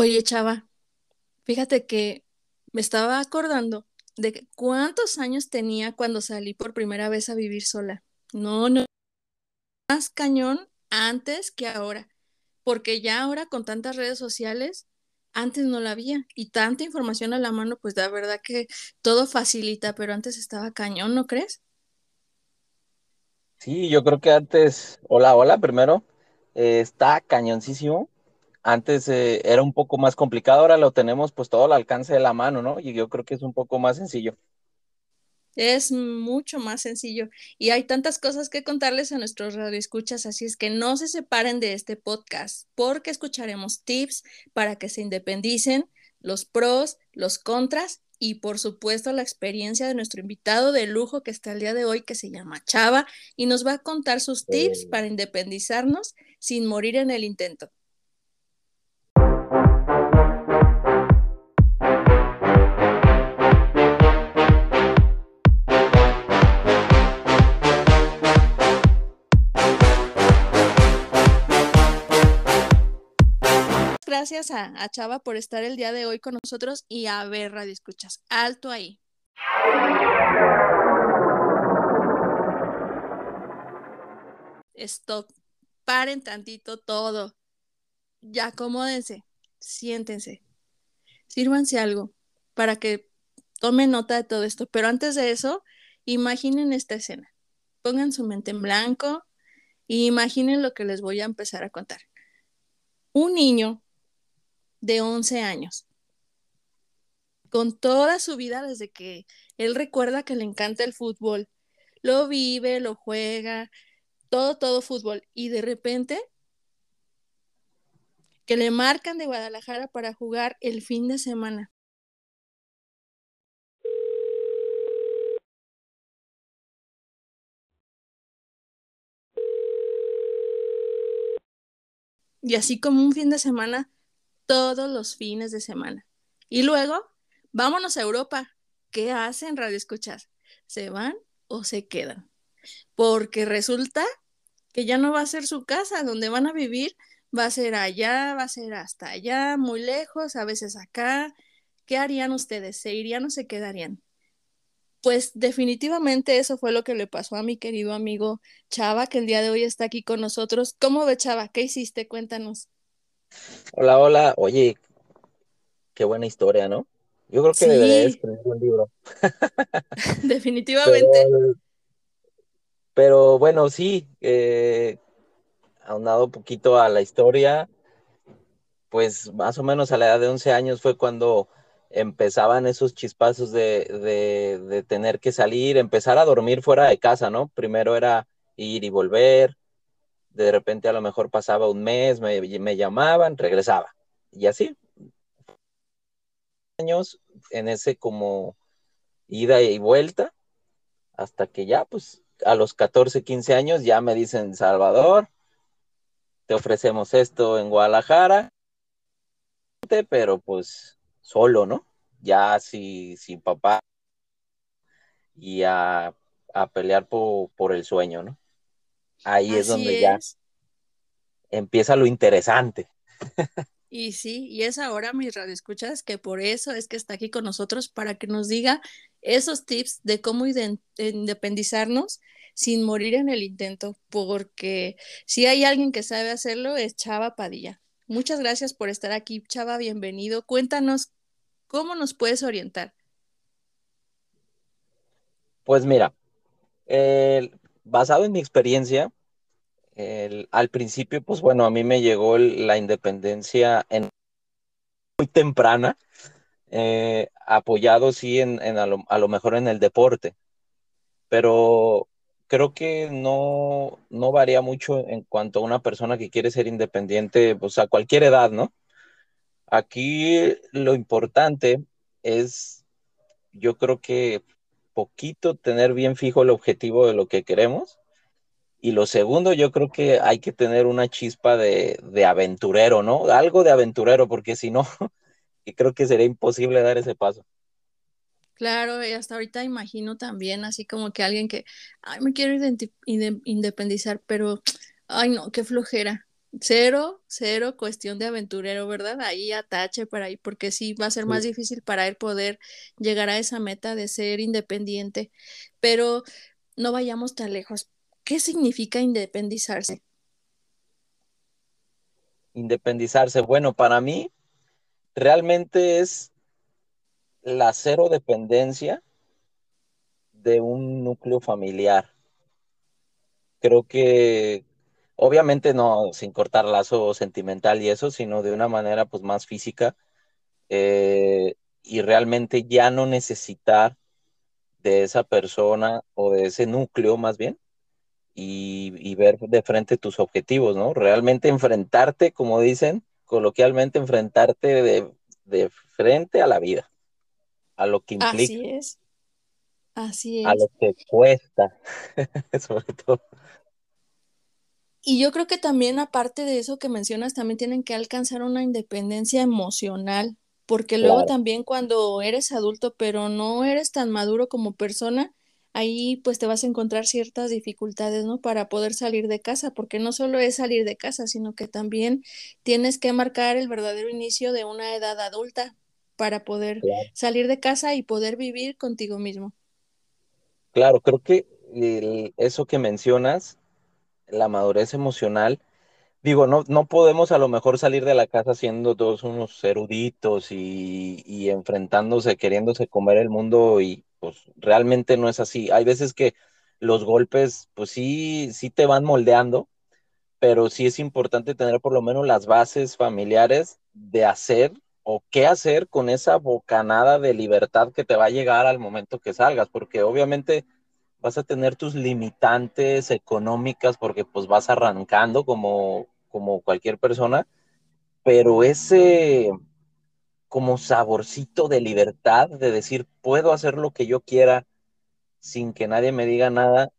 Oye, chava, fíjate que me estaba acordando de cuántos años tenía cuando salí por primera vez a vivir sola. No, no, más cañón antes que ahora, porque ya ahora con tantas redes sociales, antes no la había y tanta información a la mano, pues la verdad que todo facilita, pero antes estaba cañón, ¿no crees? Sí, yo creo que antes, hola, hola, primero, eh, está cañoncísimo. Antes eh, era un poco más complicado, ahora lo tenemos pues todo al alcance de la mano, ¿no? Y yo creo que es un poco más sencillo. Es mucho más sencillo y hay tantas cosas que contarles a nuestros radioescuchas, así es que no se separen de este podcast porque escucharemos tips para que se independicen, los pros, los contras y por supuesto la experiencia de nuestro invitado de lujo que está el día de hoy que se llama Chava y nos va a contar sus tips Eh, para independizarnos sin morir en el intento. Gracias a, Chava por estar el día de hoy con nosotros y a ver, Radio Escuchas, alto ahí. Stop, paren tantito todo. Ya acomódense, siéntense, sírvanse algo para que tomen nota de todo esto. Pero antes de eso, imaginen esta escena. Pongan su mente en blanco y imaginen lo que les voy a empezar a contar. Un niño de 11 años, con toda su vida desde que él recuerda que le encanta el fútbol, lo vive, lo juega, todo, todo fútbol, y de repente que le marcan de Guadalajara para jugar el fin de semana. Y así como un fin de semana, todos los fines de semana. Y luego, vámonos a Europa. ¿Qué hacen, Radio Escuchas? ¿Se van o se quedan? Porque resulta que ya no va a ser su casa donde van a vivir, va a ser allá, va a ser hasta allá, muy lejos, a veces acá. ¿Qué harían ustedes? ¿Se irían o se quedarían? Pues definitivamente eso fue lo que le pasó a mi querido amigo Chava, que el día de hoy está aquí con nosotros. ¿Cómo ve Chava? ¿Qué hiciste? Cuéntanos. Hola, hola, oye, qué buena historia, ¿no? Yo creo que debería Sí, escribir un libro. definitivamente. Pero, pero bueno, sí, eh, aunado un poquito a la historia, pues más o menos a la edad de 11 años fue cuando empezaban esos chispazos de, de, de tener que salir, empezar a dormir fuera de casa, ¿no? Primero era ir y volver, de repente a lo mejor pasaba un mes, me, me llamaban, regresaba. Y así, años en ese como ida y vuelta, hasta que ya, pues a los 14, 15 años ya me dicen, Salvador, te ofrecemos esto en Guadalajara, pero pues solo, ¿no? Ya si, sin papá y a, a pelear por, por, el sueño, ¿no? Ahí es donde ya empieza lo interesante. Y sí, y es ahora mis radioescuchas que por eso es que está aquí con nosotros para que nos diga esos tips de cómo independizarnos sin morir en el intento, porque si hay alguien que sabe hacerlo es Chava Padilla. Muchas gracias por estar aquí, Chava, bienvenido. Cuéntanos cómo nos puedes orientar. Pues mira, eh, basado en mi experiencia, el, al principio, pues bueno, a mí me llegó el, la independencia en muy temprana, eh, apoyado sí en, en a, lo, a, lo, mejor en el deporte, pero creo que no, no varía mucho en cuanto a una persona que quiere ser independiente, pues a cualquier edad, ¿no? Aquí lo importante es, yo creo que poquito tener bien fijo el objetivo de lo que queremos. Y lo segundo, yo creo que hay que tener una chispa de, de aventurero, ¿no? Algo de aventurero, porque si no, creo que sería imposible dar ese paso. Claro, y hasta ahorita imagino también así como que alguien que, ay, me quiero independizar, pero, ay, no, qué flojera. Cero, cero cuestión de aventurero, ¿verdad? Ahí atache para ahí, porque sí va a ser más Sí. difícil para él poder llegar a esa meta de ser independiente. Pero no vayamos tan lejos. ¿Qué significa independizarse? Independizarse. Bueno, para mí realmente es la cero dependencia de un núcleo familiar. Creo que obviamente no sin cortar lazo sentimental y eso, sino de una manera pues más física eh, y realmente ya no necesitar de esa persona o de ese núcleo más bien y, y ver de frente tus objetivos, ¿no? Realmente enfrentarte, como dicen coloquialmente, enfrentarte de, de frente a la vida, a lo que implica, Así es, así a es. lo que cuesta, sobre todo. Y yo creo que también, aparte de eso que mencionas, también tienen que alcanzar una independencia emocional, porque luego Claro, también cuando eres adulto, pero no eres tan maduro como persona, ahí pues te vas a encontrar ciertas dificultades, ¿no? Para poder salir de casa, porque no solo es salir de casa, sino que también tienes que marcar el verdadero inicio de una edad adulta para poder claro, salir de casa y poder vivir contigo mismo. claro, creo que el- eso que mencionas, la madurez emocional, Digo, no, no podemos a lo mejor salir de la casa siendo todos unos eruditos y, y enfrentándose, queriéndose comer el mundo y pues realmente no es así. Hay veces que los golpes pues sí, sí te van moldeando, pero sí es importante tener por lo menos las bases familiares de hacer o qué hacer con esa bocanada de libertad que te va a llegar al momento que salgas, porque obviamente vas a tener tus limitantes económicas porque pues vas arrancando como, como cualquier persona, pero ese como saborcito de libertad, de decir, puedo hacer lo que yo quiera sin que nadie me diga nada,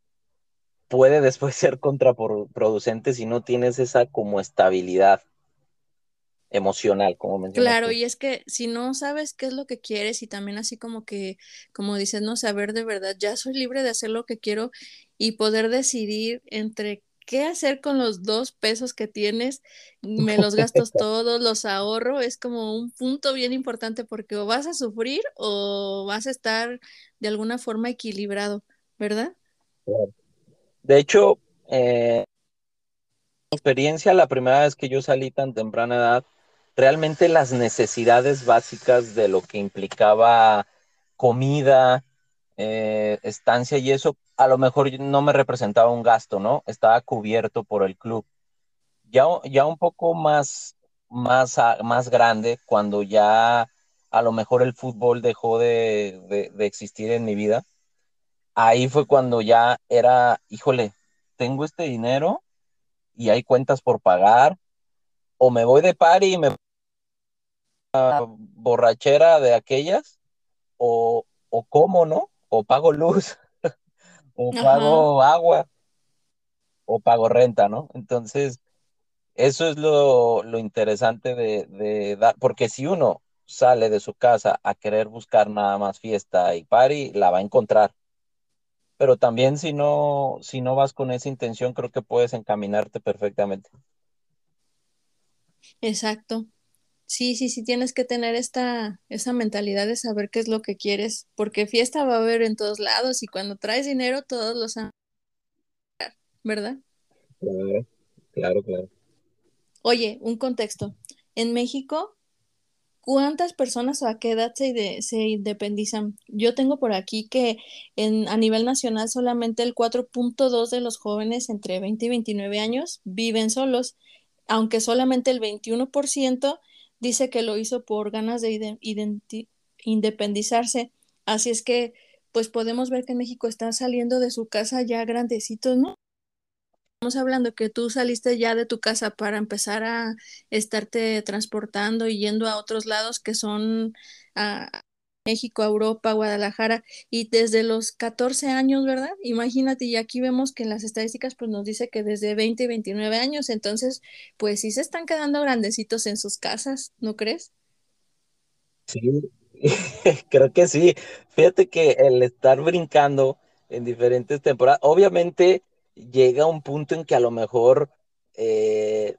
puede después ser contraproducente si no tienes esa como estabilidad emocional, como mencionas Claro, y es que si no sabes qué es lo que quieres y también así como que, como dices, no saber de verdad, ya soy libre de hacer lo que quiero y poder decidir entre qué hacer con los dos pesos que tienes, me los gastos todos, los ahorro, es como un punto bien importante porque o vas a sufrir o vas a estar de alguna forma equilibrado, ¿verdad? De hecho, eh, experiencia, la primera vez que yo salí tan temprana edad, realmente las necesidades básicas de lo que implicaba comida, eh, estancia y eso, a lo mejor no me representaba un gasto, ¿no? Estaba cubierto por el club. Ya, ya un poco más, más, a- más grande, cuando ya a lo mejor el fútbol dejó de, de de existir en mi vida, ahí fue cuando ya era, híjole, tengo este dinero y hay cuentas por pagar o me voy de party y me borrachera de aquellas, o, o como, ¿no? O pago luz, o Ajá, pago agua, o pago renta, ¿no? Entonces, eso es lo, lo interesante de, de dar, porque si uno sale de su casa a querer buscar nada más fiesta y party, la va a encontrar. Pero también si no, si no vas con esa intención, creo que puedes encaminarte perfectamente. exacto. Sí, sí, sí, tienes que tener esta, esa mentalidad de saber qué es lo que quieres, porque fiesta va a haber en todos lados y cuando traes dinero todos los aman, ¿verdad? Claro, claro, claro. Oye, un contexto. En México, ¿cuántas personas o a qué edad se, inde- se independizan? Yo tengo por aquí que en, a nivel nacional solamente el cuatro punto dos de los jóvenes entre 20 y 29 años viven solos, aunque solamente el 21% dice que lo hizo por ganas de independizarse. Así es que, pues podemos ver que en México están saliendo de su casa ya grandecitos, ¿no? Estamos hablando que tú saliste ya de tu casa para empezar a estarte transportando y yendo a otros lados que son a México, Europa, Guadalajara, y desde los 14 años, ¿verdad? Imagínate, y aquí vemos que en las estadísticas pues nos dice que desde 20 y 29 años, entonces pues sí se están quedando grandecitos en sus casas, ¿no crees? Sí, creo que sí. Fíjate que el estar brincando en diferentes temporadas, obviamente llega un punto en que a lo mejor, eh,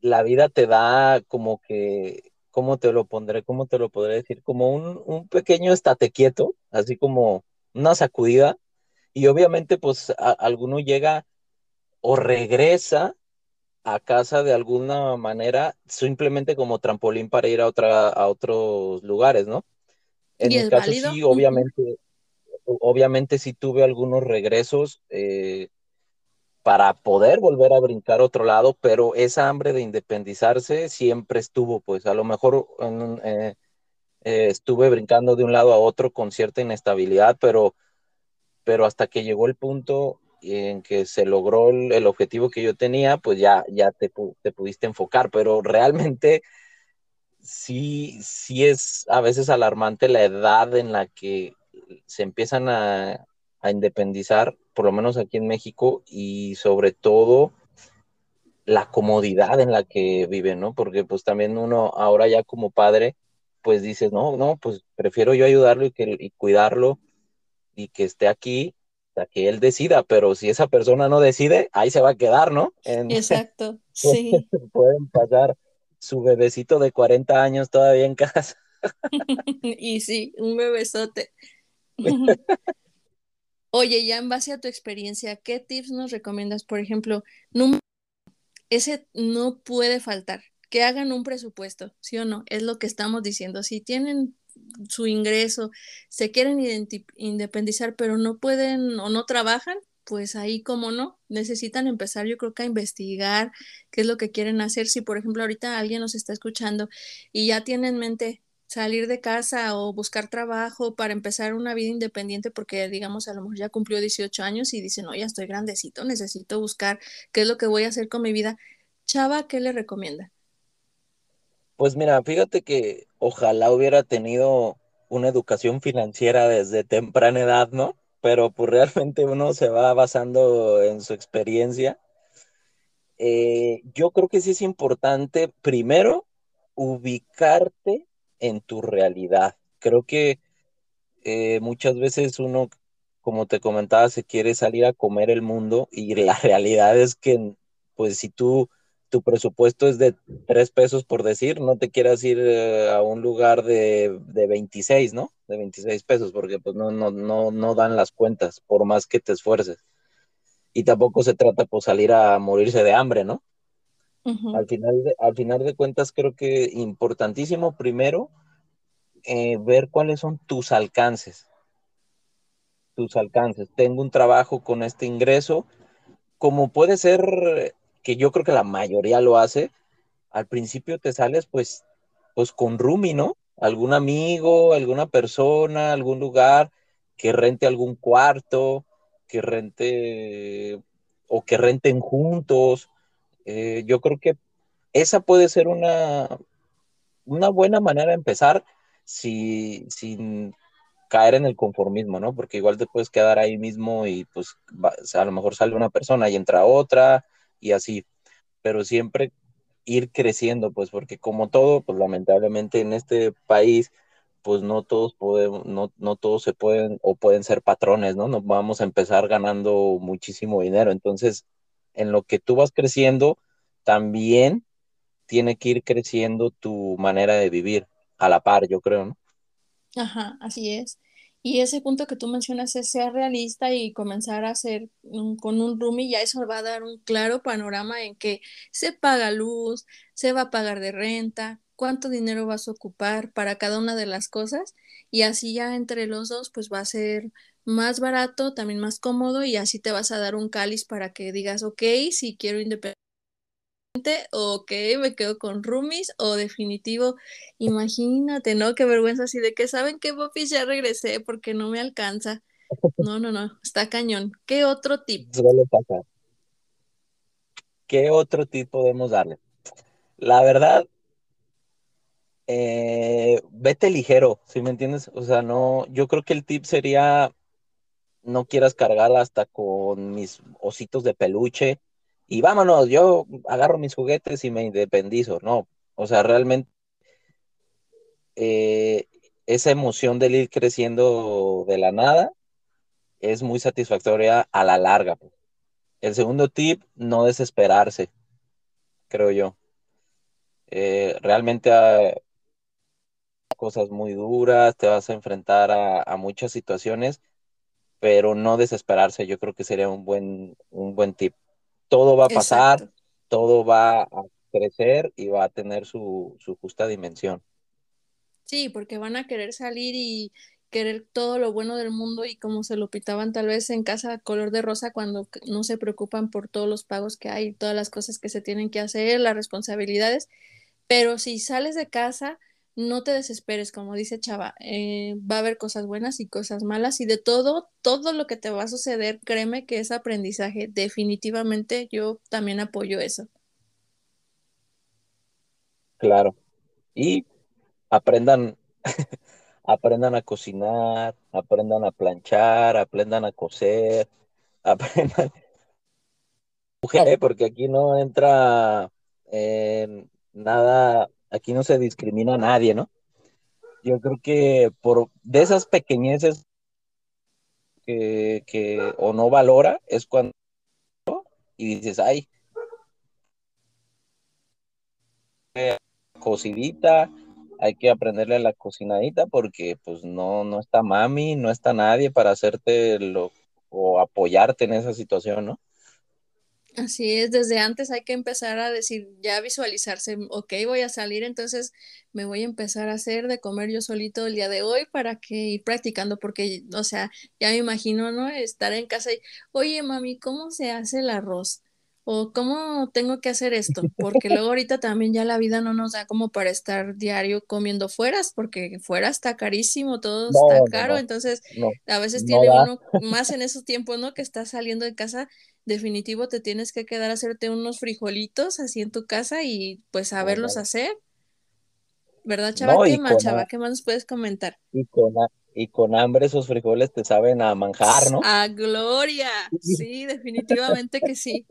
la vida te da como que, ¿cómo te lo pondré? ¿Cómo te lo podré decir? Como un, un pequeño estate quieto, así como una sacudida. Y obviamente, pues alguno llega o regresa a casa de alguna manera, simplemente como trampolín para ir a, otra, a otros lugares, ¿no? En mi caso sí, obviamente, obviamente sí tuve algunos regresos eh, para poder volver a brincar a otro lado, pero esa hambre de independizarse siempre estuvo, pues a lo mejor eh, eh, estuve brincando de un lado a otro con cierta inestabilidad, pero, pero hasta que llegó el punto en que se logró el, objetivo que yo tenía, pues ya, ya te, te pudiste enfocar, pero realmente sí, sí es a veces alarmante la edad en la que se empiezan a, independizar, por lo menos aquí en México, y sobre todo la comodidad en la que viven, ¿no? Porque pues también uno ahora ya como padre, pues dice, no, no, pues prefiero yo ayudarlo y, que, y cuidarlo y que esté aquí hasta que él decida, pero si esa persona no decide, ahí se va a quedar, ¿no? Exacto, sí. Pueden pasar su bebecito de 40 años todavía en casa. y sí, un bebesote. Oye, ya en base a tu experiencia, ¿qué tips nos recomiendas? Por ejemplo, ese no puede faltar, que hagan un presupuesto, ¿sí o no? Es lo que estamos diciendo. Si tienen su ingreso, se quieren independizar, pero no pueden o no trabajan, pues ahí como no, necesitan empezar yo creo que a investigar qué es lo que quieren hacer. Si por ejemplo ahorita alguien nos está escuchando y ya tiene en mente salir de casa o buscar trabajo para empezar una vida independiente porque digamos a lo mejor ya cumplió 18 años y dice, no, ya estoy grandecito, necesito buscar qué es lo que voy a hacer con mi vida. Chava, ¿qué le recomienda? Pues mira, fíjate que ojalá hubiera tenido una educación financiera desde temprana edad, ¿no? pero pues realmente uno se va basando en su experiencia. Eh, yo creo que sí es importante, primero, ubicarte en tu realidad. Creo que eh, muchas veces uno, como te comentaba, se quiere salir a comer el mundo y la realidad es que, pues si tú tu presupuesto es de tres pesos por decir, no te quieras ir eh, a un lugar de, de, 26, ¿no? De 26 pesos, porque pues no, no, no, no dan las cuentas, por más que te esfuerces. Y tampoco se trata por pues, salir a morirse de hambre, ¿no? Al, final de, al final de cuentas creo que importantísimo primero eh, ver cuáles son tus alcances. Tus alcances. Tengo un trabajo con este ingreso, como puede ser que yo creo que la mayoría lo hace, al principio te sales pues, pues con Rumi, ¿no? Algún amigo, alguna persona, algún lugar que rente algún cuarto, que rente o que renten juntos. Eh, yo creo que esa puede ser una, una buena manera de empezar si, sin caer en el conformismo, ¿no? Porque igual te puedes quedar ahí mismo y pues a lo mejor sale una persona y entra otra y así, pero siempre ir creciendo, pues porque como todo, pues lamentablemente en este país, pues no todos podemos, no, no todos se pueden o pueden ser patrones, ¿no? No vamos a empezar ganando muchísimo dinero. Entonces, en lo que tú vas creciendo, también tiene que ir creciendo tu manera de vivir a la par, yo creo, ¿no? Ajá, así es. Y ese punto que tú mencionas es ser realista y comenzar a hacer con un roomie, ya eso va a dar un claro panorama en que se paga luz, se va a pagar de renta, cuánto dinero vas a ocupar para cada una de las cosas y así ya entre los dos pues va a ser más barato, también más cómodo y así te vas a dar un cáliz para que digas, ok, si quiero independencia o que me quedo con roomies o definitivo, imagínate, ¿no? Qué vergüenza así de que saben que Buffy ya regresé porque no me alcanza. No, no, no, está cañón. ¿Qué otro tip? ¿Qué otro tip podemos darle? La verdad, eh, vete ligero, ¿sí me entiendes? O sea, no, yo creo que el tip sería no quieras cargar hasta con mis ositos de peluche y vámonos, yo agarro mis juguetes y me independizo, no, o sea, realmente eh, esa emoción de ir creciendo de la nada es muy satisfactoria a la larga. Pues. El segundo tip, no desesperarse, creo yo. Eh, realmente a cosas muy duras, te vas a enfrentar a, muchas situaciones, pero no desesperarse, yo creo que sería un buen, un buen tip. Todo va a pasar, Exacto. todo va a crecer y va a tener su, su justa dimensión. Sí, porque van a querer salir y querer todo lo bueno del mundo y como se lo pitaban tal vez en casa color de rosa cuando no se preocupan por todos los pagos que hay, todas las cosas que se tienen que hacer, las responsabilidades. Pero si sales de casa, no te desesperes, como dice Chava, eh, va a haber cosas buenas y cosas malas y de todo, todo lo que te va a suceder, créeme que es aprendizaje. Definitivamente yo también apoyo eso. Claro. Y aprendan, aprendan a cocinar, aprendan a planchar, aprendan a coser, aprendan mujer, porque aquí no entra en nada, aquí no se discrimina a nadie, ¿no? Yo creo que por de esas pequeñeces que, que o no valora es cuando y dices, ay, cocidita, hay que aprenderle la cocinadita porque pues no, no está mami, no está nadie para hacerte lo o apoyarte en esa situación, ¿no? Así es, desde antes hay que empezar a decir, ya visualizarse, ok, voy a salir, entonces me voy a empezar a hacer de comer yo solito el día de hoy para que ir practicando, porque, o sea, ya me imagino, ¿no? Estar en casa y, oye, mami, ¿cómo se hace el arroz? o cómo tengo que hacer esto, porque luego ahorita también ya la vida no nos da como para estar diario comiendo fueras, porque fuera está carísimo, todo No, está caro, no, entonces a veces tiene uno más en esos tiempos, ¿no? Que estás saliendo de casa, definitivo te tienes que quedar a hacerte unos frijolitos así en tu casa y pues saberlos hacer, ¿verdad, Chava? No, ¿Qué más, Chava? ha- ¿Qué más nos puedes comentar? y con, y con hambre esos frijoles te saben a manjar, ¿no? A Gloria, sí, definitivamente que sí.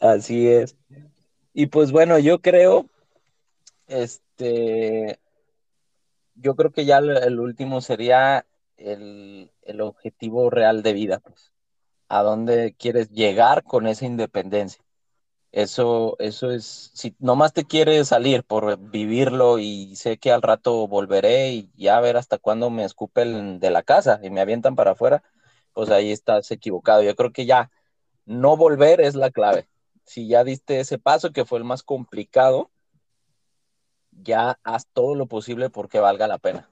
Así es. Y pues bueno, yo creo, este, yo creo que ya el, el último sería el, el objetivo real de vida, pues. ¿A dónde quieres llegar con esa independencia? Eso, eso es, si nomás te quieres salir por vivirlo y sé que al rato volveré y ya ver hasta cuándo me escupen de la casa y me avientan para afuera, pues ahí estás equivocado. Yo creo que ya no volver es la clave. Si ya diste ese paso, que fue el más complicado, ya haz todo lo posible porque valga la pena.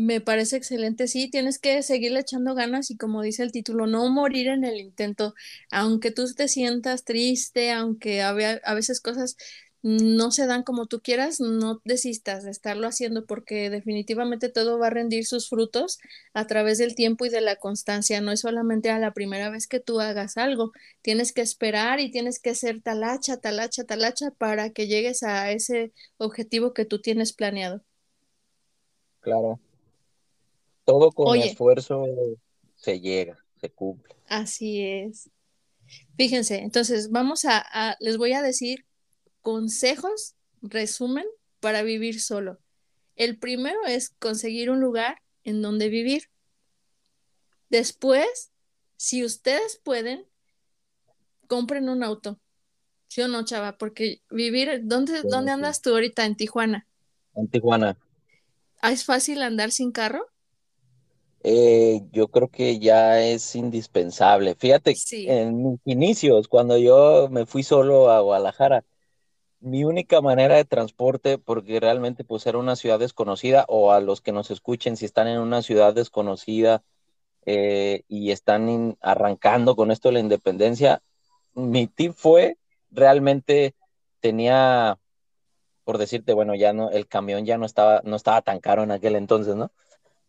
Me parece excelente, sí, tienes que seguirle echando ganas y como dice el título, no morir en el intento, aunque tú te sientas triste, aunque a, ve- a veces cosas no se dan como tú quieras, no desistas de estarlo haciendo porque definitivamente todo va a rendir sus frutos a través del tiempo y de la constancia, no es solamente a la primera vez que tú hagas algo, tienes que esperar y tienes que ser talacha, talacha, talacha para que llegues a ese objetivo que tú tienes planeado. Claro, todo con Oye, esfuerzo se llega, se cumple. así es. Fíjense, entonces vamos a, a- les voy a decir consejos, resumen, para vivir solo. El primero es conseguir un lugar en donde vivir. Después, si ustedes pueden, compren un auto. ¿Sí o no, chava? Porque vivir, ¿dónde, Sí, dónde sí. andas tú ahorita? En Tijuana. En Tijuana, ¿Ah, ¿Es fácil andar sin carro? Eh, yo creo que ya es indispensable. Fíjate, Sí. en mis inicios, cuando yo me fui solo a Guadalajara, Mi única manera de transporte, porque realmente pues era una ciudad desconocida, o a los que nos escuchen, si están en una ciudad desconocida eh, y están in- arrancando con esto de la independencia, mi tip fue, realmente tenía, por decirte, bueno, ya no, el camión ya no estaba, no estaba tan caro en aquel entonces, ¿no?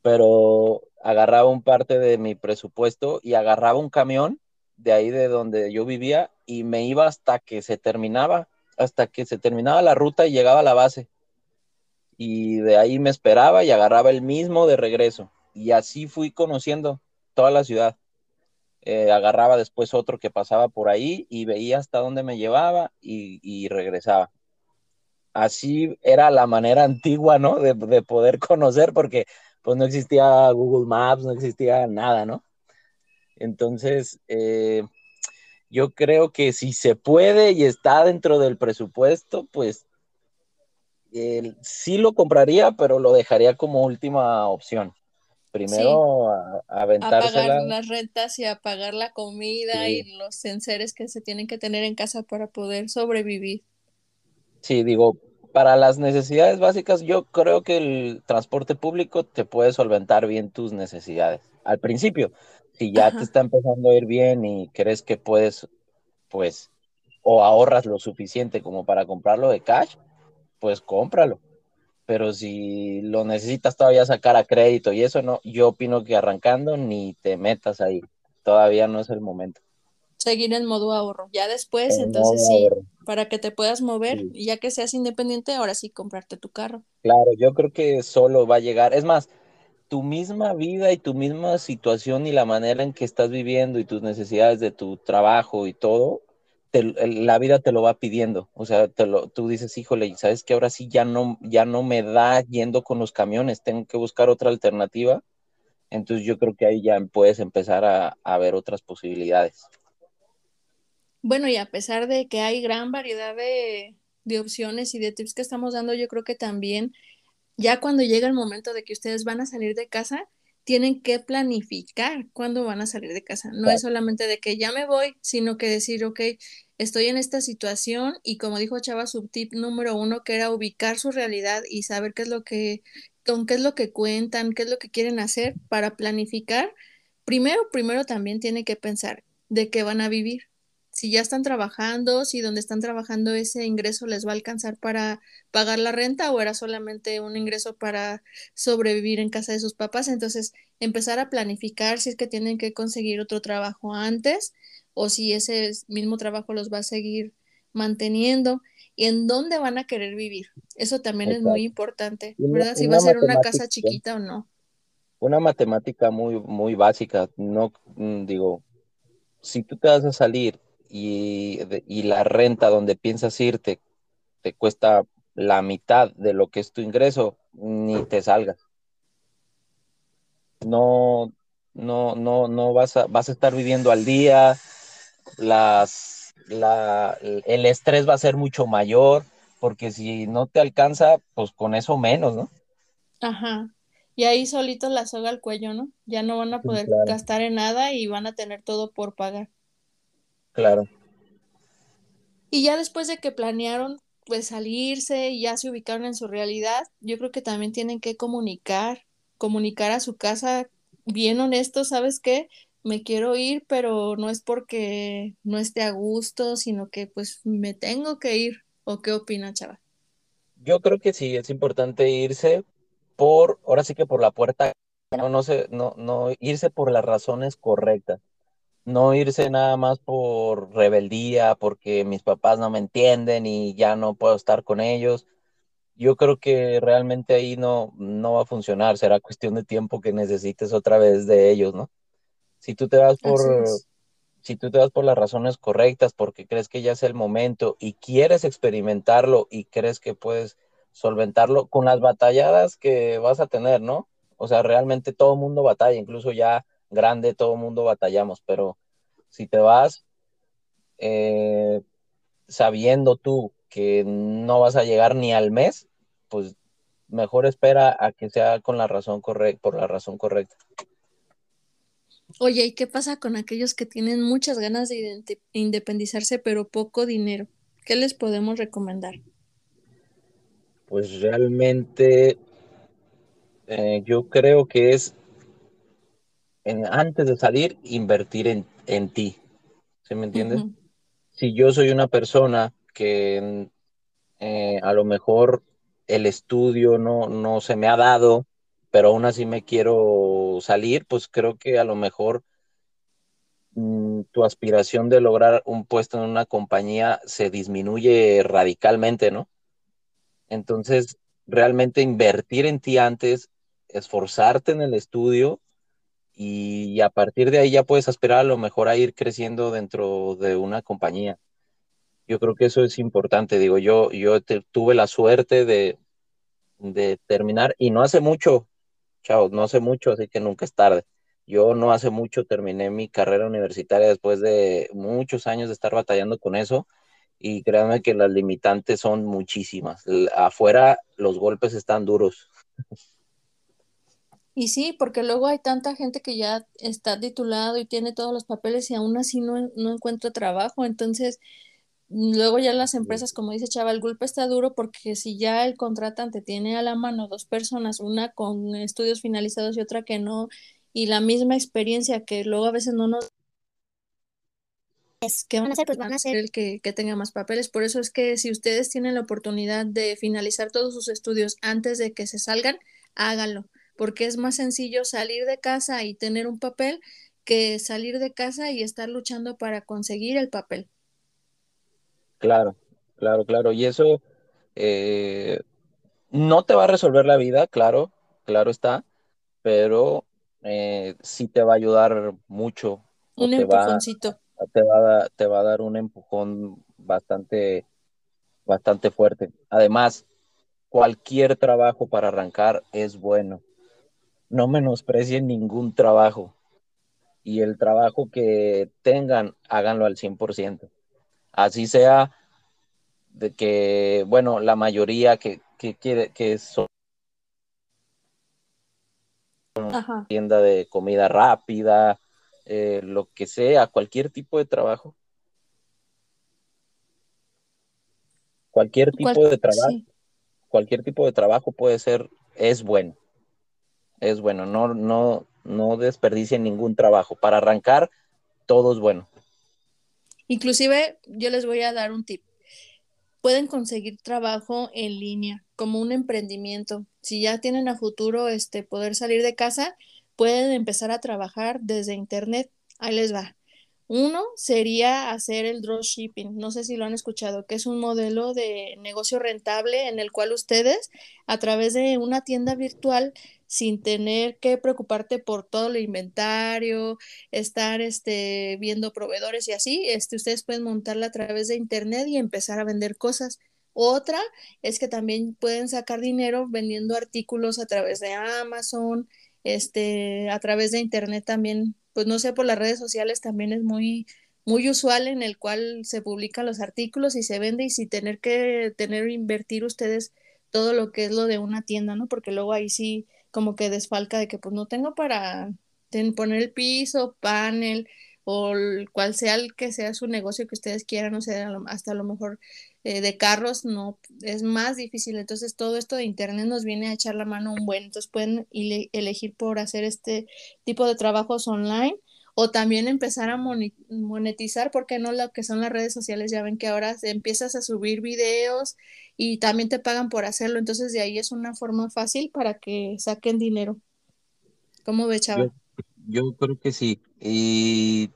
Pero agarraba un parte de mi presupuesto y agarraba un camión de ahí de donde yo vivía y me iba hasta que se terminaba, hasta que se terminaba la ruta y llegaba a la base. Y de ahí me esperaba y agarraba el mismo de regreso. Y así fui conociendo toda la ciudad. Eh, agarraba después otro que pasaba por ahí y veía hasta dónde me llevaba y, regresaba. Así era la manera antigua, ¿no? De poder conocer porque pues no existía Google Maps, no existía nada, ¿no? Entonces, eh, yo creo que si se puede y está dentro del presupuesto, pues eh, sí lo compraría, pero lo dejaría como última opción. Primero a, a, aventársela. A pagar las rentas y a pagar la comida sí. y los enseres que se tienen que tener en casa para poder sobrevivir. Sí, digo, para las necesidades básicas, yo creo que el transporte público te puede solventar bien tus necesidades. Al principio, si ya Ajá. te está empezando a ir bien y crees que puedes, pues, o ahorras lo suficiente como para comprarlo de cash, pues cómpralo. Pero si lo necesitas todavía sacar a crédito y eso no, yo opino que arrancando ni te metas ahí. Todavía no es el momento. Seguir en modo ahorro. Ya después, en entonces sí, ahorro. Para que te puedas mover sí. y ya que seas independiente, ahora sí comprarte tu carro. Claro, yo creo que solo va a llegar. Es más, tu misma vida y tu misma situación y la manera en que estás viviendo y tus necesidades de tu trabajo y todo, te, la vida te lo va pidiendo. O sea, te lo, tú dices, híjole, ¿sabes que Ahora sí ya no, ya no me da yendo con los camiones, tengo que buscar otra alternativa. Entonces yo creo que ahí ya puedes empezar a, a ver otras posibilidades. Bueno, y a pesar de que hay gran variedad de, de opciones y de tips que estamos dando, yo creo que también ya cuando llega el momento de que ustedes van a salir de casa, tienen que planificar cuándo van a salir de casa. No claro. es solamente de que ya me voy, sino que decir, ok, estoy en esta situación y como dijo Chava, su tip número uno, que era ubicar su realidad y saber qué es lo que, con qué es lo que cuentan, qué es lo que quieren hacer para planificar. Primero, primero también tiene que pensar de qué van a vivir si ya están trabajando, si donde están trabajando ese ingreso les va a alcanzar para pagar la renta o era solamente un ingreso para sobrevivir en casa de sus papás. Entonces, empezar a planificar si es que tienen que conseguir otro trabajo antes o si ese mismo trabajo los va a seguir manteniendo y en dónde van a querer vivir. Eso también Exacto. es muy importante, ¿verdad? Si va a ser una casa chiquita o no. Una matemática muy, muy básica, no mm, digo, si tú te vas a salir y, y, la renta donde piensas irte te cuesta la mitad de lo que es tu ingreso, ni te salgas. No, no, no, no vas a, vas a estar viviendo al día, las, la, el estrés va a ser mucho mayor, porque si no te alcanza, pues con eso menos, ¿no? Ajá. Y ahí solitos la soga al cuello, ¿no? Ya no van a poder sí, claro. gastar en nada y van a tener todo por pagar. Claro. Y ya después de que planearon pues salirse y ya se ubicaron en su realidad, yo creo que también tienen que comunicar, comunicar a su casa bien honesto, ¿sabes qué? Me quiero ir, pero no es porque no esté a gusto, sino que pues me tengo que ir. ¿O qué opina, Chava? Yo creo que sí, es importante irse por, ahora sí que por la puerta, no, no, sé, no, no, irse por las razones correctas no irse nada más por rebeldía, porque mis papás no me entienden y ya no puedo estar con ellos. Yo creo que realmente ahí no, no va a funcionar, será cuestión de tiempo que necesites otra vez de ellos, ¿no? Si tú te vas por, si tú te vas por las razones correctas, porque crees que ya es el momento y quieres experimentarlo y crees que puedes solventarlo con las batalladas que vas a tener, ¿no? O sea, realmente todo el mundo batalla, incluso ya grande, todo el mundo batallamos, pero si te vas eh, sabiendo tú que no vas a llegar ni al mes, pues mejor espera a que sea con la razón correcta, por la razón correcta. Oye, ¿y qué pasa con aquellos que tienen muchas ganas de independizarse pero poco dinero? ¿Qué les podemos recomendar? Pues realmente eh, yo creo que es en, antes de salir, invertir en, en ti. ¿Sí me entiendes? Uh -huh. Si yo soy una persona que eh, a lo mejor el estudio no, no se me ha dado, pero aún así me quiero salir, pues creo que a lo mejor mmm, tu aspiración de lograr un puesto en una compañía se disminuye radicalmente, ¿no? Entonces, realmente invertir en ti antes, esforzarte en el estudio y a partir de ahí ya puedes aspirar a lo mejor a ir creciendo dentro de una compañía. Yo creo que eso es importante, digo, yo, yo te, tuve la suerte de, de terminar y no hace mucho, chao, no hace mucho, así que nunca es tarde. Yo no hace mucho terminé mi carrera universitaria después de muchos años de estar batallando con eso y créanme que las limitantes son muchísimas. Afuera los golpes están duros. Y sí, porque luego hay tanta gente que ya está titulado y tiene todos los papeles y aún así no, no encuentra trabajo. Entonces, luego ya las empresas, como dice Chava, el golpe está duro porque si ya el contratante tiene a la mano dos personas, una con estudios finalizados y otra que no, y la misma experiencia que luego a veces no nos es que van a hacer, pues van a ser el que, que, tenga más papeles. Por eso es que si ustedes tienen la oportunidad de finalizar todos sus estudios antes de que se salgan, háganlo, porque es más sencillo salir de casa y tener un papel que salir de casa y estar luchando para conseguir el papel. Claro, claro, claro. Y eso eh, no te va a resolver la vida, claro, claro está, pero eh, sí te va a ayudar mucho. Un empujoncito. te, va a, te va a dar un empujón bastante, bastante fuerte. Además, cualquier trabajo para arrancar es bueno. No menosprecien ningún trabajo. Y el trabajo que tengan, háganlo al 100%. Así sea de que, bueno, la mayoría que, que quiere, que son tienda de comida rápida, eh, lo que sea, cualquier tipo de trabajo. Cualquier tipo de trabajo, cualquier tipo de trabajo puede ser, es bueno. Es bueno, no, no, no desperdicien ningún trabajo. Para arrancar, todo es bueno. Inclusive, yo les voy a dar un tip. Pueden conseguir trabajo en línea como un emprendimiento. Si ya tienen a futuro este poder salir de casa, pueden empezar a trabajar desde internet. Ahí les va. Uno sería hacer el dropshipping. No sé si lo han escuchado, que es un modelo de negocio rentable en el cual ustedes, a través de una tienda virtual, sin tener que preocuparte por todo el inventario, estar este, viendo proveedores y así, este, ustedes pueden montarla a través de internet y empezar a vender cosas. Otra es que también pueden sacar dinero vendiendo artículos a través de Amazon, este, a través de internet también, pues no sé, por las redes sociales también es muy, muy usual en el cual se publican los artículos y se vende y sin tener que tener invertir ustedes todo lo que es lo de una tienda, ¿no? Porque luego ahí sí como que desfalca de que pues no tengo para poner el piso, panel o cual sea el que sea su negocio que ustedes quieran, no sé, hasta a lo mejor eh, de carros no es más difícil. Entonces todo esto de internet nos viene a echar la mano un buen. Entonces pueden elegir por hacer este tipo de trabajos online o también empezar a monetizar, porque no lo que son las redes sociales, ya ven que ahora empiezas a subir videos y también te pagan por hacerlo, entonces de ahí es una forma fácil para que saquen dinero. ¿Cómo ve, Chava? Yo, creo que sí. Y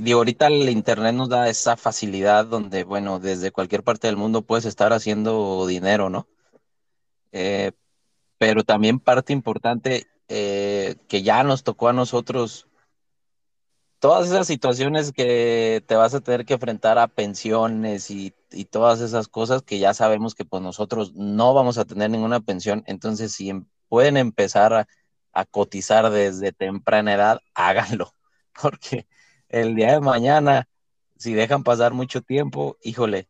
digo, ahorita el Internet nos da esa facilidad donde, bueno, desde cualquier parte del mundo puedes estar haciendo dinero, ¿no? Eh, pero también parte importante eh, que ya nos tocó a nosotros, todas esas situaciones que te vas a tener que enfrentar a pensiones y, todas esas cosas que ya sabemos que pues nosotros no vamos a tener ninguna pensión, entonces si em, pueden empezar a, a cotizar desde temprana edad, háganlo, porque el día de mañana, si dejan pasar mucho tiempo, híjole,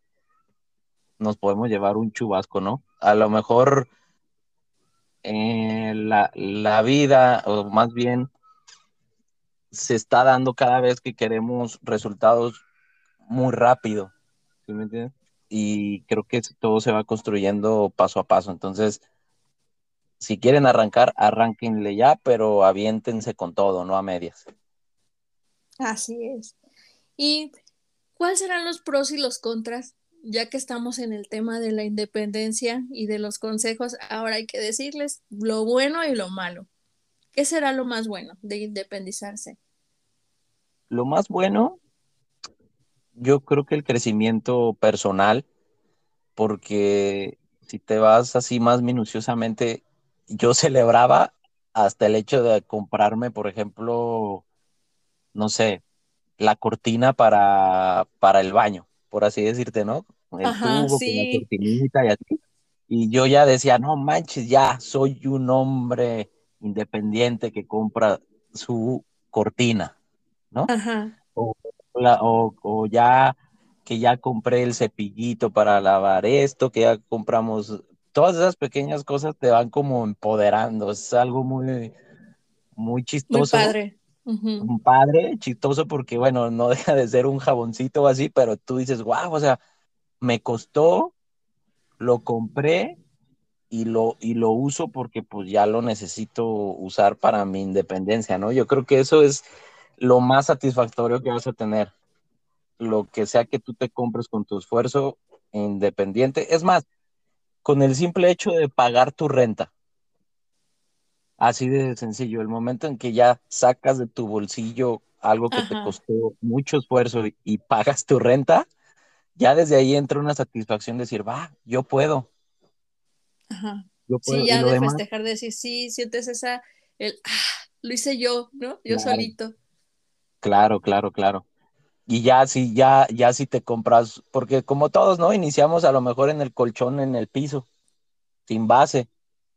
nos podemos llevar un chubasco, ¿no? A lo mejor eh, la, la vida, o más bien, se está dando cada vez que queremos resultados muy rápido, ¿sí me entiendes? Y creo que todo se va construyendo paso a paso. Entonces, si quieren arrancar, arranquenle ya, pero aviéntense con todo, no a medias. Así es. ¿Y cuáles serán los pros y los contras? Ya que estamos en el tema de la independencia y de los consejos, ahora hay que decirles lo bueno y lo malo. ¿Qué será lo más bueno de independizarse? Lo más bueno, yo creo que el crecimiento personal, porque si te vas así más minuciosamente, yo celebraba hasta el hecho de comprarme, por ejemplo, no sé, la cortina para, para el baño, por así decirte, ¿no? El tubo con la cortinita y así. Y yo ya decía, no manches, ya soy un hombre independiente que compra su cortina, ¿no? Ajá. O, o, o ya que ya compré el cepillito para lavar esto, que ya compramos, todas esas pequeñas cosas te van como empoderando, es algo muy, muy chistoso. Muy padre. Un padre, chistoso porque, bueno, no deja de ser un jaboncito o así, pero tú dices, wow, o sea, me costó, lo compré y lo, y lo uso porque pues ya lo necesito usar para mi independencia, ¿no? Yo creo que eso es lo más satisfactorio que vas a tener. Lo que sea que tú te compres con tu esfuerzo independiente. Es más, con el simple hecho de pagar tu renta. Así de sencillo, el momento en que ya sacas de tu bolsillo algo que te costó mucho esfuerzo y, pagas tu renta, ya desde ahí entra una satisfacción de decir, va, yo puedo. Ajá. Sí, ya de festejar, de decir, sí, sientes esa, el, ah, lo hice yo, ¿no? Yo solito. Claro, claro, claro. Y ya si, ya, ya si te compras, porque como todos, ¿no? Iniciamos a lo mejor en el colchón en el piso, sin base.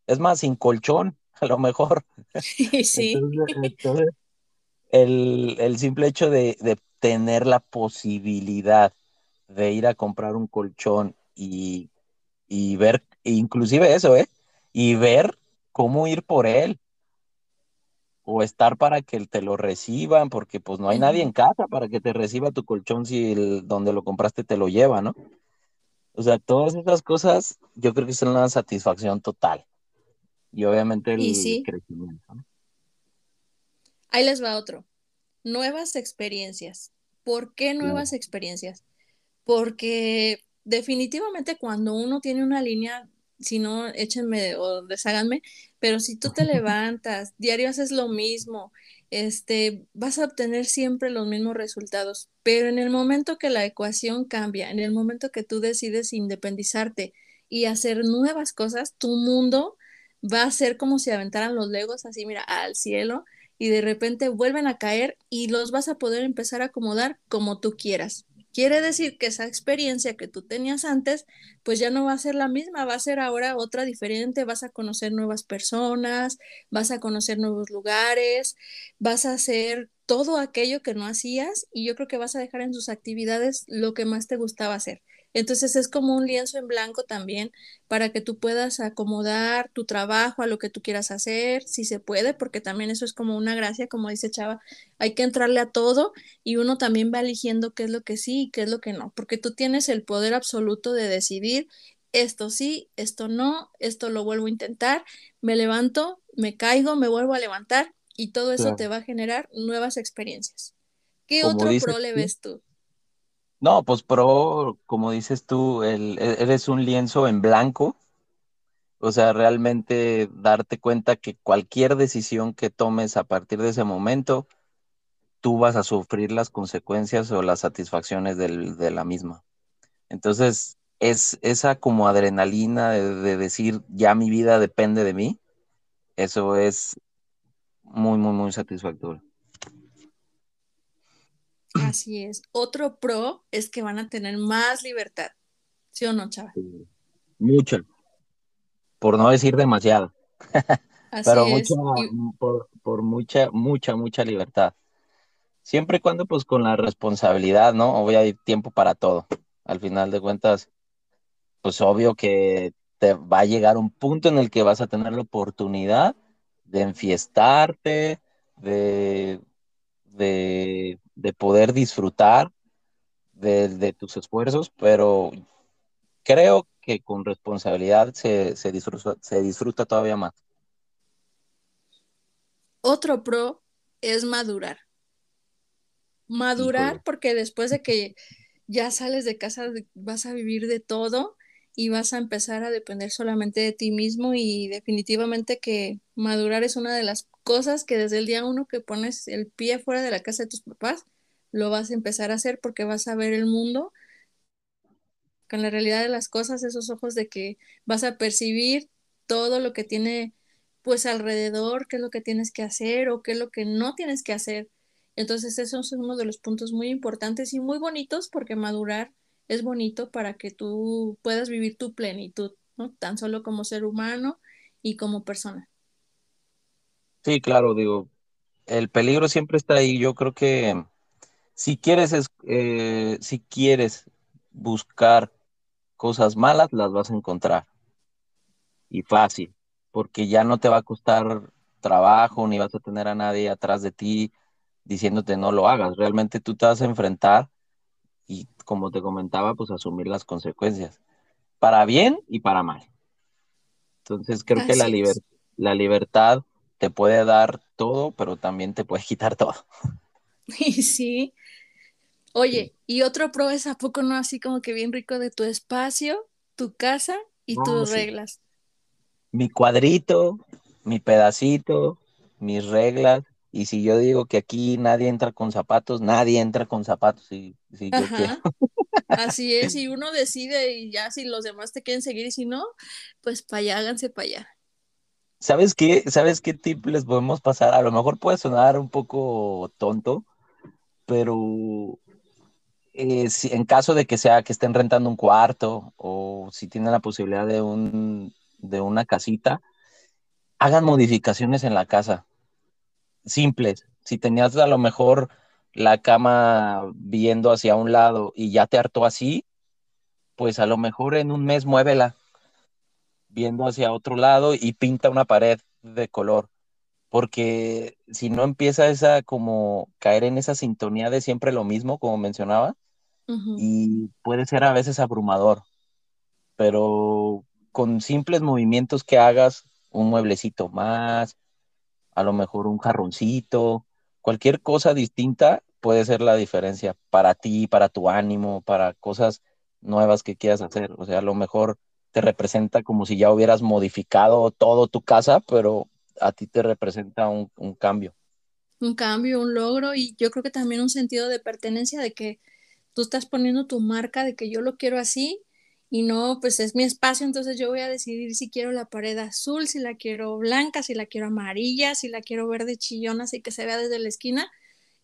Es más, sin colchón, a lo mejor. Sí. Entonces, el, el, simple hecho de, de, tener la posibilidad de ir a comprar un colchón y, y ver, inclusive eso, ¿eh? Y ver cómo ir por él o estar para que te lo reciban, porque pues no hay nadie en casa para que te reciba tu colchón si el, donde lo compraste te lo lleva, ¿no? O sea, todas esas cosas yo creo que son una satisfacción total. Y obviamente el crecimiento. ¿no? Ahí les va otro. Nuevas experiencias. ¿Por qué nuevas experiencias? Porque definitivamente cuando uno tiene una línea si no, échenme o desháganme, pero si tú te levantas, diario haces lo mismo, este, vas a obtener siempre los mismos resultados, pero en el momento que la ecuación cambia, en el momento que tú decides independizarte y hacer nuevas cosas, tu mundo va a ser como si aventaran los legos así, mira, al cielo y de repente vuelven a caer y los vas a poder empezar a acomodar como tú quieras. Quiere decir que esa experiencia que tú tenías antes, pues ya no va a ser la misma, va a ser ahora otra diferente, vas a conocer nuevas personas, vas a conocer nuevos lugares, vas a hacer todo aquello que no hacías y yo creo que vas a dejar en tus actividades lo que más te gustaba hacer. Entonces es como un lienzo en blanco también para que tú puedas acomodar tu trabajo a lo que tú quieras hacer, si se puede, porque también eso es como una gracia, como dice Chava, hay que entrarle a todo y uno también va eligiendo qué es lo que sí y qué es lo que no, porque tú tienes el poder absoluto de decidir esto sí, esto no, esto lo vuelvo a intentar, me levanto, me caigo, me vuelvo a levantar y todo eso te va a generar nuevas experiencias. ¿Qué otro pro le ves tú? No, pues pro, como dices tú, el, e, eres un lienzo en blanco. O sea, realmente darte cuenta que cualquier decisión que tomes a partir de ese momento, tú vas a sufrir las consecuencias o las satisfacciones de la misma. Entonces, es esa como adrenalina de, de decir, ya mi vida depende de mí, eso es muy, muy, muy satisfactorio. Así es. Otro pro es que van a tener más libertad. ¿Sí o no, Chava? Mucho. Por no decir demasiado. Pero mucha, por, por, mucha, mucha, mucha libertad. Siempre y cuando, pues, con la responsabilidad, ¿no? Hoy hay tiempo para todo. Al final de cuentas, pues, obvio que te va a llegar un punto en el que vas a tener la oportunidad de enfiestarte, de de, poder disfrutar de, tus esfuerzos, pero creo que con responsabilidad se, disfruta, se disfruta todavía más. Otro pro es madurar. Madurar porque después de que ya sales de casa vas a vivir de todo y vas a empezar a depender solamente de ti mismo y definitivamente que madurar es una de las cosas que desde el día uno que pones el pie fuera de la casa de tus papás, lo vas a empezar a hacer porque vas a ver el mundo con la realidad de las cosas, esos ojos de que vas a percibir todo lo que tiene pues alrededor, qué es lo que tienes que hacer o qué es lo que no tienes que hacer. Entonces, eso es uno de los puntos muy importantes y muy bonitos porque madurar es bonito para que tú puedas vivir tu plenitud, ¿no? Tan solo como ser humano y como persona. Sí, claro, digo, el peligro siempre está ahí. Yo creo que si quieres, eh, si quieres buscar cosas malas, las vas a encontrar. Y fácil, porque ya no te va a costar trabajo, ni vas a tener a nadie atrás de ti diciéndote no lo hagas. Realmente tú te vas a enfrentar y, como te comentaba, pues asumir las consecuencias, para bien y para mal. Entonces creo que la, la libertad te puede dar todo, pero también te puede quitar todo. Y sí. Oye, y otro pro es a poco no así como que bien rico de tu espacio, tu casa y tus reglas. Mi cuadrito, mi pedacito, mis reglas. Y si yo digo que aquí nadie entra con zapatos, nadie entra con zapatos. Si, si yo quiero. Así es, y uno decide y ya si los demás te quieren seguir y si no, pues para allá, háganse para allá. ¿Sabes qué? ¿Sabes qué tip les podemos pasar? A lo mejor puede sonar un poco tonto, pero eh, si, en caso de que sea que estén rentando un cuarto o si tienen la posibilidad de, un, de una casita, hagan modificaciones en la casa, simples. Si tenías a lo mejor la cama viendo hacia un lado y ya te hartó así, pues a lo mejor en un mes muévela viendo hacia otro lado y pinta una pared de color. Porque si no empieza esa como caer en esa sintonía de siempre lo mismo, como mencionaba, y puede ser a veces abrumador, pero con simples movimientos que hagas, un mueblecito más, a lo mejor un jarroncito, cualquier cosa distinta puede ser la diferencia para ti, para tu ánimo, para cosas nuevas que quieras hacer. O sea, a lo mejor te representa como si ya hubieras modificado todo tu casa, pero a ti te representa un, cambio. Un cambio, un logro y yo creo que también un sentido de pertenencia de que tú estás poniendo tu marca de que yo lo quiero así y no, pues es mi espacio, entonces yo voy a decidir si quiero la pared azul, si la quiero blanca, si la quiero amarilla, si la quiero verde chillona, así que se vea desde la esquina,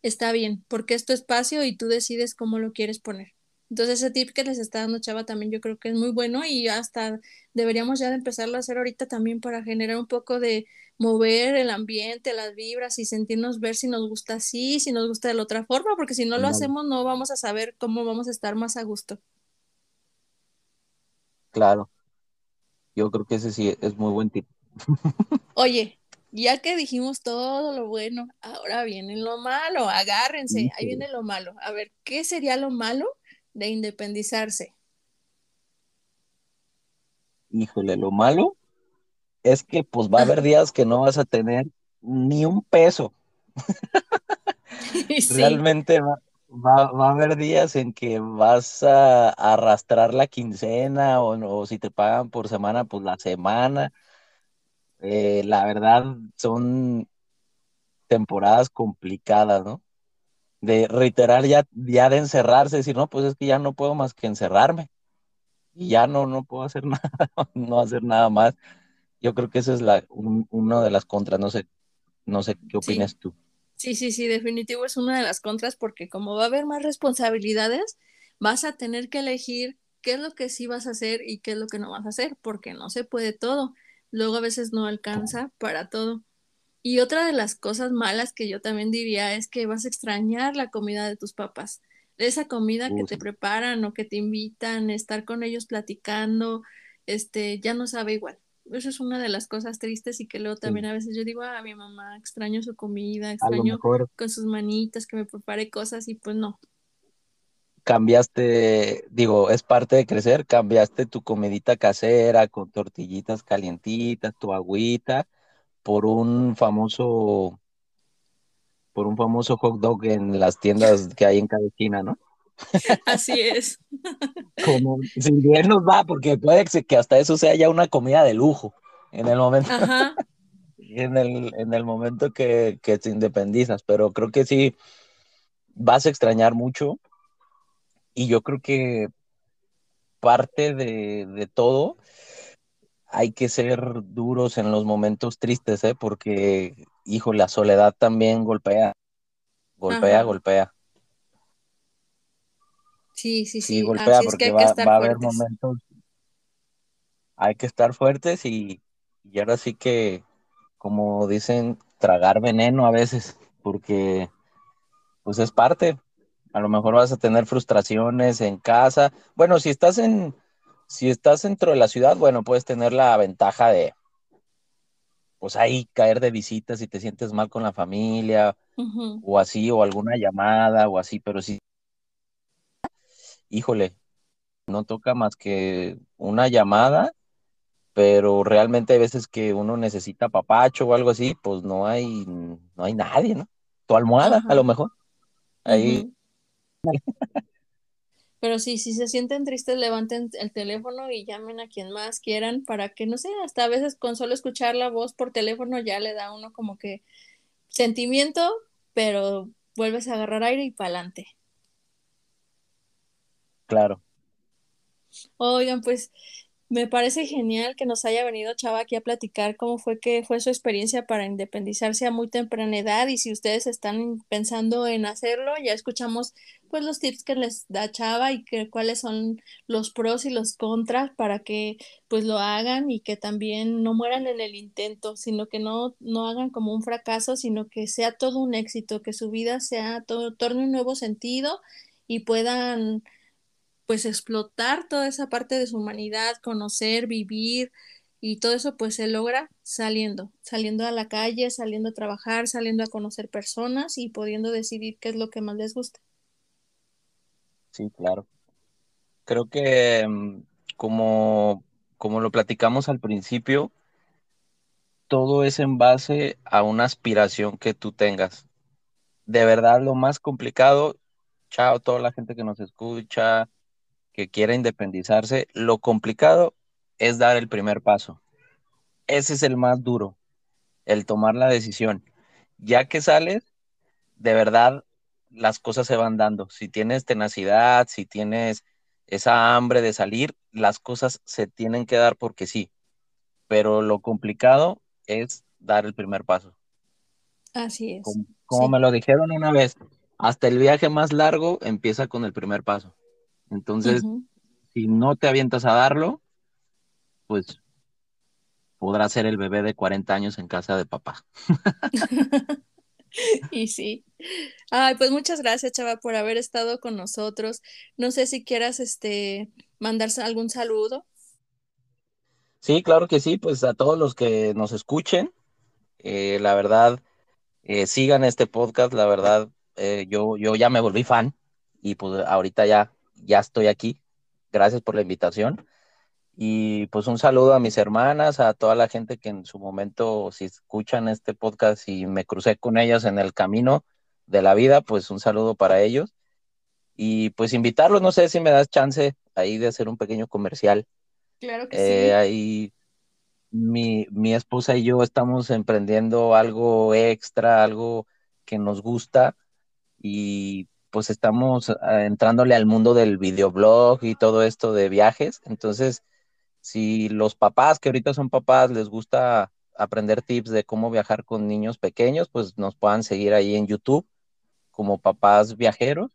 está bien, porque es tu espacio y tú decides cómo lo quieres poner. Entonces ese tip que les está dando Chava también yo creo que es muy bueno y hasta deberíamos ya de empezarlo a hacer ahorita también para generar un poco de mover el ambiente, las vibras y sentirnos ver si nos gusta así, si nos gusta de la otra forma, porque si no lo hacemos no vamos a saber cómo vamos a estar más a gusto. Claro. Yo creo que ese sí es muy buen tip. Oye, ya que dijimos todo lo bueno, ahora viene lo malo, agárrense, ahí viene lo malo. A ver, ¿qué sería lo malo de independizarse? Híjole, lo malo es que pues va a haber días que no vas a tener ni un peso. Realmente va, va, a haber días en que vas a arrastrar la quincena o, si te pagan por semana, pues la semana. Eh, la verdad son temporadas complicadas, ¿no? De reiterar ya, ya de encerrarse, decir, no, pues es que ya no puedo más que encerrarme. Y ya no, no puedo hacer nada, no hacer nada más. Yo creo que esa es la, una de las contras, no sé, no sé qué opinas tú. Sí, sí, sí, definitivo es una de las contras porque como va a haber más responsabilidades, vas a tener que elegir qué es lo que sí vas a hacer y qué es lo que no vas a hacer, porque no se puede todo. Luego a veces no alcanza para todo. Y otra de las cosas malas que yo también diría es que vas a extrañar la comida de tus papás. Esa comida que te preparan o que te invitan, estar con ellos platicando, este, ya no sabe igual eso es una de las cosas tristes y que luego también a veces yo digo, ah, mi mamá, extraño su comida, extraño con sus manitas que me prepare cosas y pues no. Cambiaste, digo, es parte de crecer, cambiaste tu comidita casera con tortillitas calientitas, tu agüita, por un famoso, por un famoso hot dog en las tiendas que hay en cada esquina, ¿no? Así es. Como si bien nos va, porque puede que hasta eso sea ya una comida de lujo en el momento. En el, en el momento que, que te independizas, pero creo que sí vas a extrañar mucho y yo creo que parte de, de todo hay que ser duros en los momentos tristes, ¿eh? porque, hijo, la soledad también golpea, golpea, golpea. Sí, sí, sí. golpea porque va, a haber momentos. Hay que estar fuertes y, ahora sí que, como dicen, tragar veneno a veces. porque pues es parte. A lo mejor vas a tener frustraciones en casa. Bueno, si estás en, si estás dentro de la ciudad, bueno, puedes tener la ventaja de, pues ahí caer de visitas si te sientes mal con la familia o así, o alguna llamada o así, pero si, híjole, no toca más que una llamada, pero realmente hay veces que uno necesita papacho o algo así, pues no hay, no hay nadie, ¿no? Tu almohada, a lo mejor. Ahí. Pero sí, si se sienten tristes, levanten el teléfono y llamen a quien más quieran para que, no sé, hasta a veces con solo escuchar la voz por teléfono ya le da uno como que sentimiento, pero vuelves a agarrar aire y para adelante. Claro. Oigan, pues me parece genial que nos haya venido Chava aquí a platicar cómo fue que fue su experiencia para independizarse a muy temprana edad y si ustedes están pensando en hacerlo, ya escuchamos pues los tips que les da Chava y que cuáles son los pros y los contras para que pues lo hagan y que también no mueran en el intento, sino que no, no hagan como un fracaso, sino que sea todo un éxito, que su vida sea todo, torne un nuevo sentido y puedan pues explotar toda esa parte de su humanidad, conocer, vivir y todo eso pues se logra saliendo, saliendo a la calle, saliendo a trabajar, saliendo a conocer personas y pudiendo decidir qué es lo que más les gusta. Sí, claro. Creo que mm, como, como lo platicamos al principio, todo es en base a una aspiración que tú tengas. De verdad, lo más complicado, chao, toda la gente que nos escucha, que quiera independizarse, lo complicado es dar el primer paso. Ese es el más duro, el tomar la decisión. Ya que sales, de verdad, las cosas se van dando. Si tienes tenacidad, si tienes esa hambre de salir, las cosas se tienen que dar porque sí. Pero lo complicado es dar el primer paso. Así es. Como, me lo dijeron una vez, hasta el viaje más largo empieza con el primer paso. Entonces, si no te avientas a darlo, pues podrás ser el bebé de 40 años en casa de papá. y sí. Ay, pues muchas gracias, Chava, por haber estado con nosotros. No sé si quieras este mandarse algún saludo. Sí, claro que sí, pues a todos los que nos escuchen, eh, la verdad, eh, sigan este podcast, la verdad, eh, yo, yo ya me volví fan y pues ahorita ya ya estoy aquí. Gracias por la invitación. Y pues un saludo a mis hermanas, a toda la gente que en su momento, si escuchan este podcast y me crucé con ellas en el camino de la vida, pues un saludo para ellos. Y pues invitarlos, no sé si me das chance ahí de hacer un pequeño comercial. Claro que sí. Eh, ahí mi, mi esposa y yo estamos emprendiendo algo extra, algo que nos gusta y pues estamos ah, entrándole al mundo del videoblog y todo esto de viajes. Entonces, si los papás que ahorita son papás les gusta aprender tips de cómo viajar con niños pequeños, pues nos puedan seguir ahí en YouTube como papás viajeros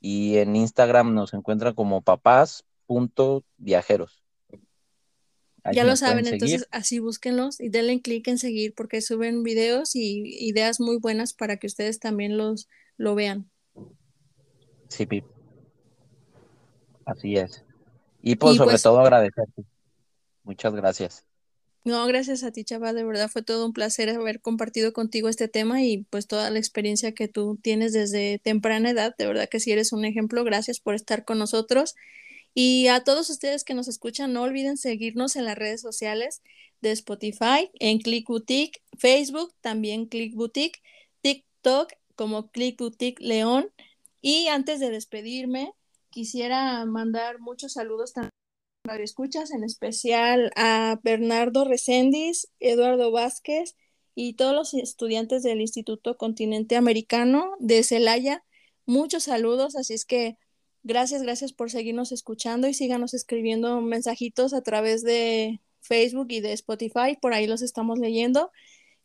y en Instagram nos encuentran como papás.viajeros. Ya lo saben, entonces así búsquenlos y denle clic en seguir porque suben videos y ideas muy buenas para que ustedes también los lo vean. Sí, Pip. Así es. Y pues sobre todo agradecerte. Muchas gracias. No, gracias a ti, Chava. De verdad fue todo un placer haber compartido contigo este tema y pues toda la experiencia que tú tienes desde temprana edad. De verdad que sí eres un ejemplo. Gracias por estar con nosotros. Y a todos ustedes que nos escuchan, no olviden seguirnos en las redes sociales de Spotify, en Click Boutique, Facebook, también Click Boutique, TikTok como Click Boutique León. Y antes de despedirme, quisiera mandar muchos saludos también a escuchas, en especial a Bernardo Recendis, Eduardo Vázquez y todos los estudiantes del Instituto Continente Americano de Celaya. Muchos saludos, así es que gracias, gracias por seguirnos escuchando y síganos escribiendo mensajitos a través de Facebook y de Spotify, por ahí los estamos leyendo.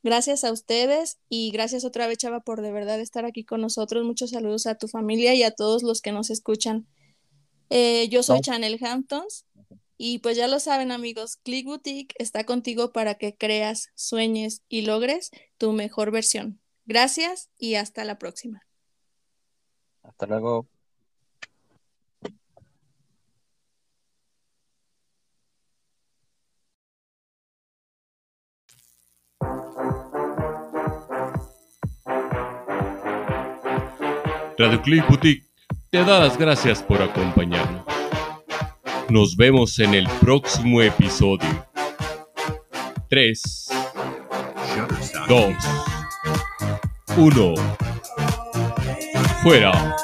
Gracias a ustedes y gracias otra vez, Chava, por de verdad estar aquí con nosotros. Muchos saludos a tu familia y a todos los que nos escuchan. Eh, yo soy Chanel Hamptons y pues ya lo saben amigos, Click Boutique está contigo para que creas, sueñes y logres tu mejor versión. Gracias y hasta la próxima. Hasta luego. Radio Click Boutique te da las gracias por acompañarnos. Nos vemos en el próximo episodio. 3, 2, 1. Fuera.